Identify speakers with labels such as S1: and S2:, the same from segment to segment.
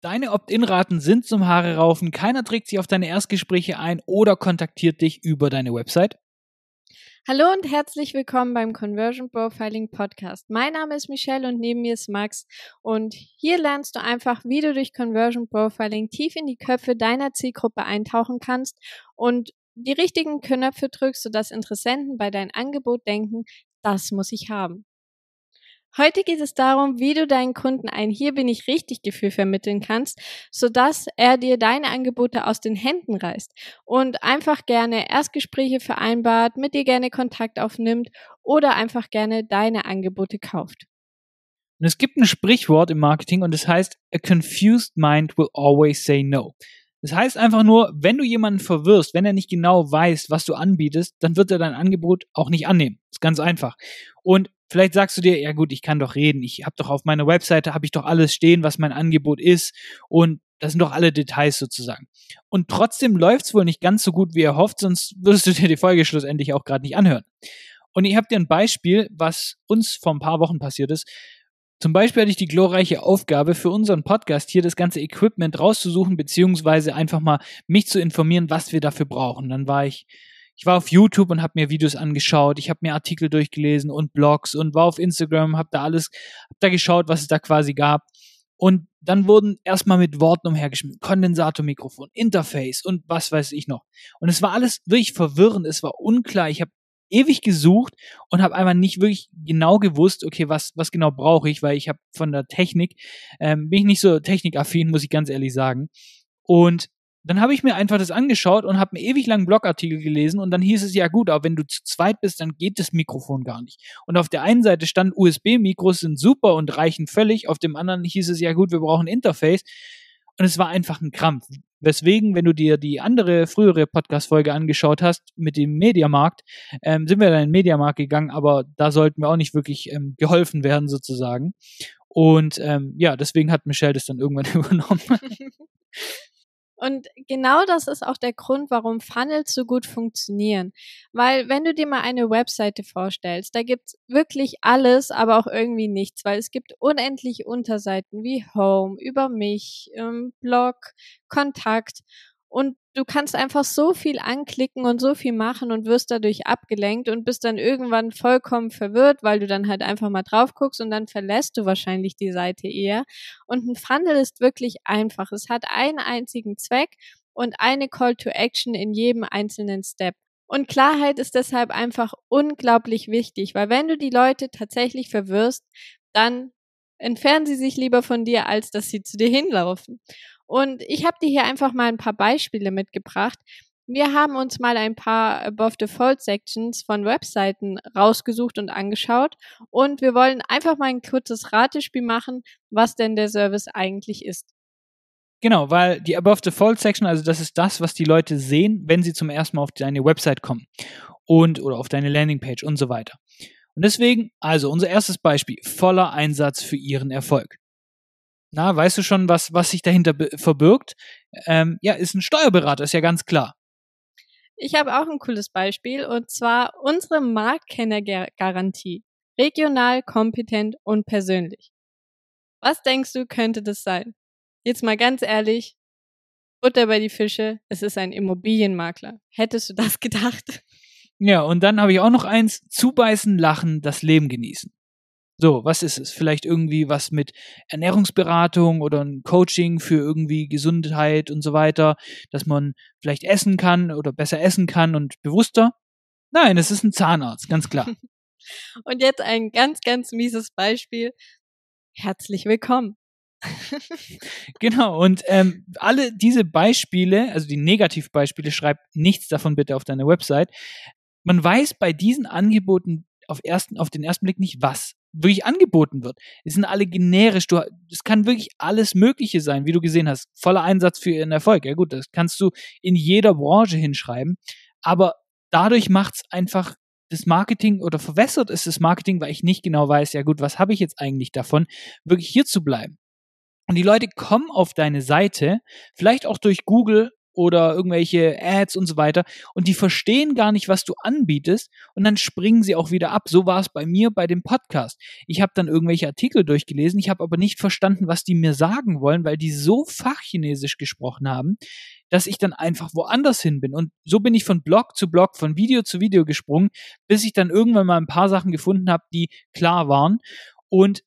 S1: Deine Opt-in-Raten sind zum Haare raufen, keiner trägt sich auf deine Erstgespräche ein oder kontaktiert dich über deine Website.
S2: Hallo und herzlich willkommen beim Conversion Profiling Podcast. Mein Name ist Michelle und neben mir ist Max und hier lernst du einfach, wie du durch Conversion Profiling tief in die Köpfe deiner Zielgruppe eintauchen kannst und die richtigen Knöpfe drückst, sodass Interessenten bei deinem Angebot denken, das muss ich haben. Heute geht es darum, wie du deinen Kunden ein Hier bin ich richtig Gefühl vermitteln kannst, sodass er dir deine Angebote aus den Händen reißt und einfach gerne Erstgespräche vereinbart, mit dir gerne Kontakt aufnimmt oder einfach gerne deine Angebote kauft.
S1: Und es gibt ein Sprichwort im Marketing und es das heißt, a confused mind will always say no. Das heißt einfach nur, wenn du jemanden verwirrst, wenn er nicht genau weiß, was du anbietest, dann wird er dein Angebot auch nicht annehmen. Das ist ganz einfach. Und vielleicht sagst du dir, ja gut, ich kann doch reden. Ich habe doch auf meiner Webseite habe ich doch alles stehen, was mein Angebot ist und das sind doch alle Details sozusagen. Und trotzdem läuft's wohl nicht ganz so gut, wie er hofft, sonst würdest du dir die Folge schlussendlich auch gerade nicht anhören. Und ich habe dir ein Beispiel, was uns vor ein paar Wochen passiert ist. Zum Beispiel hatte ich die glorreiche Aufgabe, für unseren Podcast hier das ganze Equipment rauszusuchen, beziehungsweise einfach mal mich zu informieren, was wir dafür brauchen. Dann war ich, ich war auf YouTube und habe mir Videos angeschaut, ich habe mir Artikel durchgelesen und Blogs und war auf Instagram, habe da alles, habe da geschaut, was es da quasi gab. Und dann wurden erstmal mit Worten umhergeschmissen. Kondensatormikrofon, Interface und was weiß ich noch. Und es war alles wirklich verwirrend, es war unklar. Ich habe ewig gesucht und habe einfach nicht wirklich genau gewusst, okay, was, was genau brauche ich, weil ich habe von der Technik, ähm, bin ich nicht so technikaffin, muss ich ganz ehrlich sagen. Und dann habe ich mir einfach das angeschaut und habe einen ewig langen Blogartikel gelesen und dann hieß es ja gut, aber wenn du zu zweit bist, dann geht das Mikrofon gar nicht. Und auf der einen Seite stand USB-Mikros sind super und reichen völlig, auf dem anderen hieß es ja gut, wir brauchen Interface. Und es war einfach ein Krampf. Weswegen, wenn du dir die andere frühere Podcast-Folge angeschaut hast mit dem Mediamarkt, ähm, sind wir dann in den Mediamarkt gegangen, aber da sollten wir auch nicht wirklich ähm, geholfen werden sozusagen. Und ähm, ja, deswegen hat Michelle das dann irgendwann übernommen.
S2: Und genau das ist auch der Grund, warum Funnels so gut funktionieren. Weil wenn du dir mal eine Webseite vorstellst, da gibt's wirklich alles, aber auch irgendwie nichts, weil es gibt unendlich Unterseiten wie Home, über mich, ähm, Blog, Kontakt. Und du kannst einfach so viel anklicken und so viel machen und wirst dadurch abgelenkt und bist dann irgendwann vollkommen verwirrt, weil du dann halt einfach mal drauf guckst und dann verlässt du wahrscheinlich die Seite eher. Und ein Funnel ist wirklich einfach. Es hat einen einzigen Zweck und eine Call to Action in jedem einzelnen Step. Und Klarheit ist deshalb einfach unglaublich wichtig, weil wenn du die Leute tatsächlich verwirrst, dann entfernen sie sich lieber von dir, als dass sie zu dir hinlaufen. Und ich habe dir hier einfach mal ein paar Beispiele mitgebracht. Wir haben uns mal ein paar Above Fold Sections von Webseiten rausgesucht und angeschaut und wir wollen einfach mal ein kurzes Ratespiel machen, was denn der Service eigentlich ist.
S1: Genau, weil die Above Fold Section, also das ist das, was die Leute sehen, wenn sie zum ersten Mal auf deine Website kommen und oder auf deine Landingpage und so weiter. Und deswegen, also unser erstes Beispiel, voller Einsatz für ihren Erfolg. Na, weißt du schon, was, was sich dahinter verbirgt? Ähm, ja, ist ein Steuerberater, ist ja ganz klar.
S2: Ich habe auch ein cooles Beispiel und zwar unsere Marktkennergarantie. Regional, kompetent und persönlich. Was denkst du, könnte das sein? Jetzt mal ganz ehrlich, Butter bei die Fische, es ist ein Immobilienmakler. Hättest du das gedacht?
S1: Ja, und dann habe ich auch noch eins, zubeißen, lachen, das Leben genießen. So, was ist es? Vielleicht irgendwie was mit Ernährungsberatung oder ein Coaching für irgendwie Gesundheit und so weiter, dass man vielleicht essen kann oder besser essen kann und bewusster? Nein, es ist ein Zahnarzt, ganz klar.
S2: und jetzt ein ganz, ganz mieses Beispiel. Herzlich willkommen.
S1: genau, und ähm, alle diese Beispiele, also die Negativbeispiele, schreib nichts davon bitte auf deine Website. Man weiß bei diesen Angeboten auf, ersten, auf den ersten Blick nicht, was wirklich angeboten wird. Es sind alle generisch. Du, es kann wirklich alles Mögliche sein, wie du gesehen hast. Voller Einsatz für ihren Erfolg. Ja gut, das kannst du in jeder Branche hinschreiben. Aber dadurch macht es einfach das Marketing oder verwässert ist das Marketing, weil ich nicht genau weiß, ja gut, was habe ich jetzt eigentlich davon, wirklich hier zu bleiben. Und die Leute kommen auf deine Seite, vielleicht auch durch Google oder irgendwelche Ads und so weiter und die verstehen gar nicht, was du anbietest und dann springen sie auch wieder ab. So war es bei mir bei dem Podcast. Ich habe dann irgendwelche Artikel durchgelesen, ich habe aber nicht verstanden, was die mir sagen wollen, weil die so fachchinesisch gesprochen haben, dass ich dann einfach woanders hin bin. Und so bin ich von Blog zu Blog, von Video zu Video gesprungen, bis ich dann irgendwann mal ein paar Sachen gefunden habe, die klar waren. Und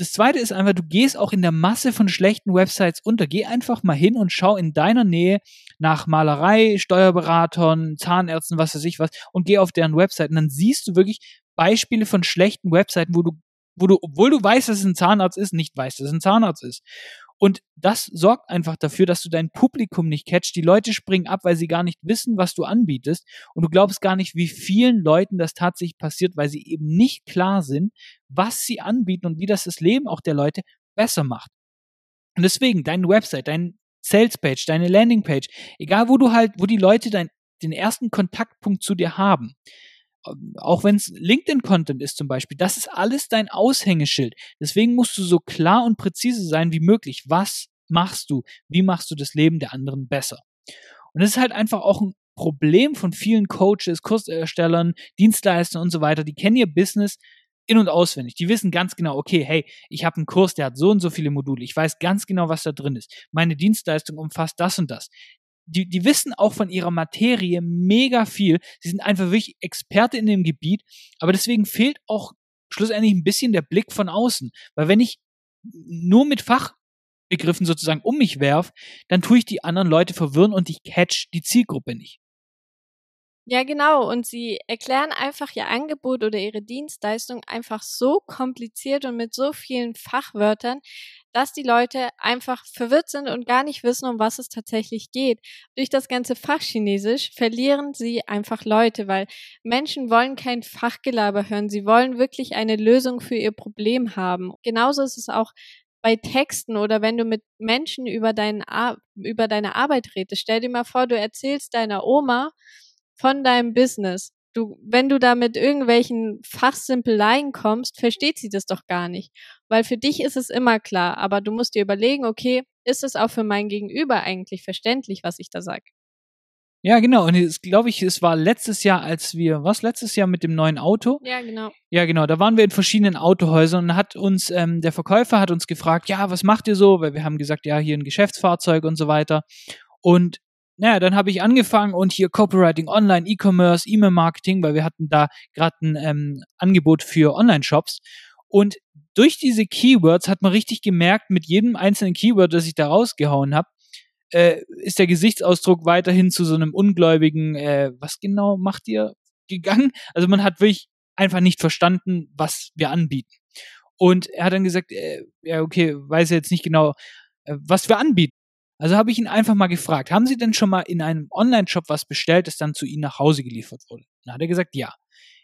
S1: das zweite ist einfach, du gehst auch in der Masse von schlechten Websites unter. Geh einfach mal hin und schau in deiner Nähe nach Malerei, Steuerberatern, Zahnärzten, was weiß ich was, und geh auf deren Website. Und dann siehst du wirklich Beispiele von schlechten Webseiten, wo du, wo du, obwohl du weißt, dass es ein Zahnarzt ist, nicht weißt, dass es ein Zahnarzt ist. Und das sorgt einfach dafür, dass du dein Publikum nicht catchst. Die Leute springen ab, weil sie gar nicht wissen, was du anbietest. Und du glaubst gar nicht, wie vielen Leuten das tatsächlich passiert, weil sie eben nicht klar sind, was sie anbieten und wie das das Leben auch der Leute besser macht. Und deswegen, deine Website, dein Salespage, deine Landingpage, egal wo du halt, wo die Leute dein, den ersten Kontaktpunkt zu dir haben, auch wenn es LinkedIn-Content ist zum Beispiel, das ist alles dein Aushängeschild. Deswegen musst du so klar und präzise sein wie möglich. Was machst du? Wie machst du das Leben der anderen besser? Und das ist halt einfach auch ein Problem von vielen Coaches, Kurserstellern, Dienstleistern und so weiter. Die kennen ihr Business in- und auswendig. Die wissen ganz genau, okay, hey, ich habe einen Kurs, der hat so und so viele Module. Ich weiß ganz genau, was da drin ist. Meine Dienstleistung umfasst das und das die, die wissen auch von ihrer Materie mega viel. Sie sind einfach wirklich Experte in dem Gebiet, aber deswegen fehlt auch schlussendlich ein bisschen der Blick von außen. Weil wenn ich nur mit Fachbegriffen sozusagen um mich werf, dann tue ich die anderen Leute verwirren und ich catch die Zielgruppe nicht.
S2: Ja, genau. Und sie erklären einfach ihr Angebot oder ihre Dienstleistung einfach so kompliziert und mit so vielen Fachwörtern, dass die Leute einfach verwirrt sind und gar nicht wissen, um was es tatsächlich geht. Durch das ganze Fachchinesisch verlieren sie einfach Leute, weil Menschen wollen kein Fachgelaber hören. Sie wollen wirklich eine Lösung für ihr Problem haben. Genauso ist es auch bei Texten oder wenn du mit Menschen über, deinen Ar über deine Arbeit redest. Stell dir mal vor, du erzählst deiner Oma von deinem Business du, wenn du da mit irgendwelchen Fachsimpeleien kommst, versteht sie das doch gar nicht. Weil für dich ist es immer klar, aber du musst dir überlegen, okay, ist es auch für mein Gegenüber eigentlich verständlich, was ich da sage?
S1: Ja, genau. Und jetzt glaube ich, es war letztes Jahr, als wir, was letztes Jahr mit dem neuen Auto?
S2: Ja, genau.
S1: Ja, genau. Da waren wir in verschiedenen Autohäusern und hat uns, ähm, der Verkäufer hat uns gefragt, ja, was macht ihr so? Weil wir haben gesagt, ja, hier ein Geschäftsfahrzeug und so weiter. Und naja, dann habe ich angefangen und hier Copywriting, Online, E-Commerce, E-Mail-Marketing, weil wir hatten da gerade ein ähm, Angebot für Online-Shops. Und durch diese Keywords hat man richtig gemerkt, mit jedem einzelnen Keyword, das ich da rausgehauen habe, äh, ist der Gesichtsausdruck weiterhin zu so einem ungläubigen, äh, was genau macht ihr, gegangen. Also man hat wirklich einfach nicht verstanden, was wir anbieten. Und er hat dann gesagt, äh, ja, okay, weiß jetzt nicht genau, äh, was wir anbieten. Also habe ich ihn einfach mal gefragt, haben Sie denn schon mal in einem Online-Shop was bestellt, das dann zu Ihnen nach Hause geliefert wurde? Dann hat er gesagt, ja.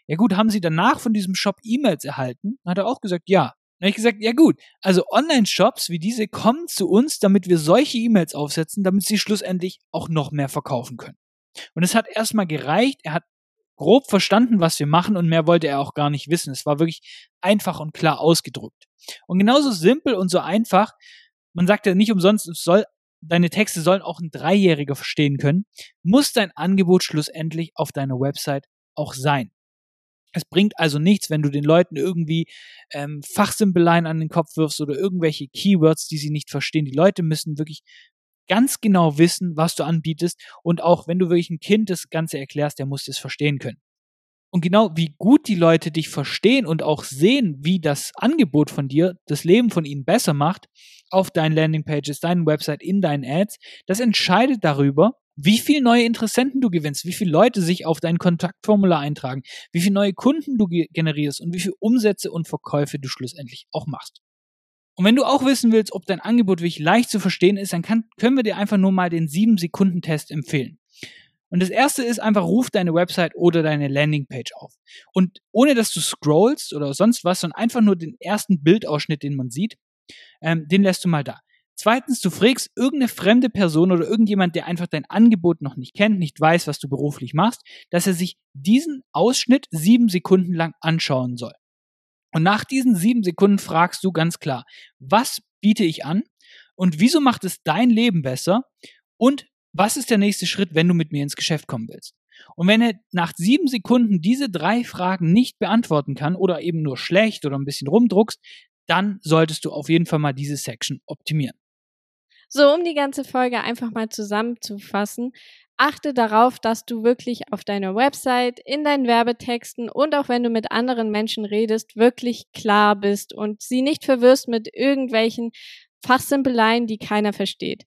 S1: Ja gut, haben Sie danach von diesem Shop E-Mails erhalten? Dann hat er auch gesagt, ja. Dann habe ich gesagt, ja gut, also Online-Shops wie diese kommen zu uns, damit wir solche E-Mails aufsetzen, damit sie schlussendlich auch noch mehr verkaufen können. Und es hat erstmal gereicht, er hat grob verstanden, was wir machen und mehr wollte er auch gar nicht wissen. Es war wirklich einfach und klar ausgedrückt. Und genauso simpel und so einfach, man sagt ja nicht umsonst, es soll deine Texte sollen auch ein Dreijähriger verstehen können, muss dein Angebot schlussendlich auf deiner Website auch sein. Es bringt also nichts, wenn du den Leuten irgendwie ähm, Fachsimpeleien an den Kopf wirfst oder irgendwelche Keywords, die sie nicht verstehen. Die Leute müssen wirklich ganz genau wissen, was du anbietest. Und auch wenn du wirklich ein Kind das Ganze erklärst, der muss es verstehen können. Und genau wie gut die Leute dich verstehen und auch sehen, wie das Angebot von dir das Leben von ihnen besser macht, auf deinen Landingpages, deinen Website, in deinen Ads, das entscheidet darüber, wie viele neue Interessenten du gewinnst, wie viele Leute sich auf dein Kontaktformular eintragen, wie viele neue Kunden du generierst und wie viele Umsätze und Verkäufe du schlussendlich auch machst. Und wenn du auch wissen willst, ob dein Angebot wirklich leicht zu verstehen ist, dann kann, können wir dir einfach nur mal den 7-Sekunden-Test empfehlen. Und das erste ist einfach, ruf deine Website oder deine Landingpage auf. Und ohne dass du scrollst oder sonst was, sondern einfach nur den ersten Bildausschnitt, den man sieht, ähm, den lässt du mal da. Zweitens, du fragst irgendeine fremde Person oder irgendjemand, der einfach dein Angebot noch nicht kennt, nicht weiß, was du beruflich machst, dass er sich diesen Ausschnitt sieben Sekunden lang anschauen soll. Und nach diesen sieben Sekunden fragst du ganz klar, was biete ich an und wieso macht es dein Leben besser und was ist der nächste Schritt, wenn du mit mir ins Geschäft kommen willst? Und wenn er nach sieben Sekunden diese drei Fragen nicht beantworten kann oder eben nur schlecht oder ein bisschen rumdruckst, dann solltest du auf jeden Fall mal diese Section optimieren.
S2: So, um die ganze Folge einfach mal zusammenzufassen, achte darauf, dass du wirklich auf deiner Website, in deinen Werbetexten und auch wenn du mit anderen Menschen redest, wirklich klar bist und sie nicht verwirrst mit irgendwelchen Fachsimpeleien, die keiner versteht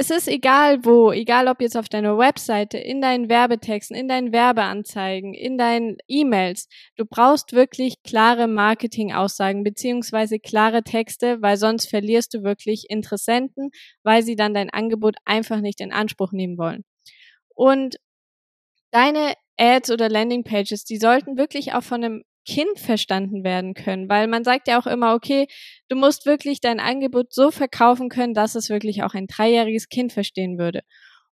S2: es ist egal wo, egal ob jetzt auf deiner Webseite, in deinen Werbetexten, in deinen Werbeanzeigen, in deinen E-Mails. Du brauchst wirklich klare Marketingaussagen beziehungsweise klare Texte, weil sonst verlierst du wirklich Interessenten, weil sie dann dein Angebot einfach nicht in Anspruch nehmen wollen. Und deine Ads oder Landingpages, die sollten wirklich auch von einem Kind verstanden werden können, weil man sagt ja auch immer, okay, du musst wirklich dein Angebot so verkaufen können, dass es wirklich auch ein dreijähriges Kind verstehen würde.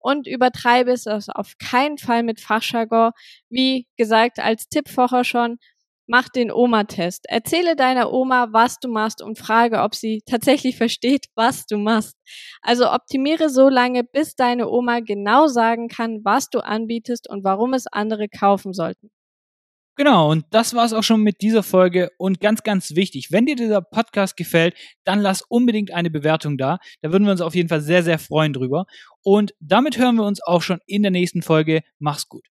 S2: Und übertreibe es auf keinen Fall mit Fachjargon. Wie gesagt, als Tipp vorher schon, mach den Oma-Test. Erzähle deiner Oma, was du machst und frage, ob sie tatsächlich versteht, was du machst. Also optimiere so lange, bis deine Oma genau sagen kann, was du anbietest und warum es andere kaufen sollten.
S1: Genau, und das war es auch schon mit dieser Folge. Und ganz, ganz wichtig, wenn dir dieser Podcast gefällt, dann lass unbedingt eine Bewertung da. Da würden wir uns auf jeden Fall sehr, sehr freuen drüber. Und damit hören wir uns auch schon in der nächsten Folge. Mach's gut.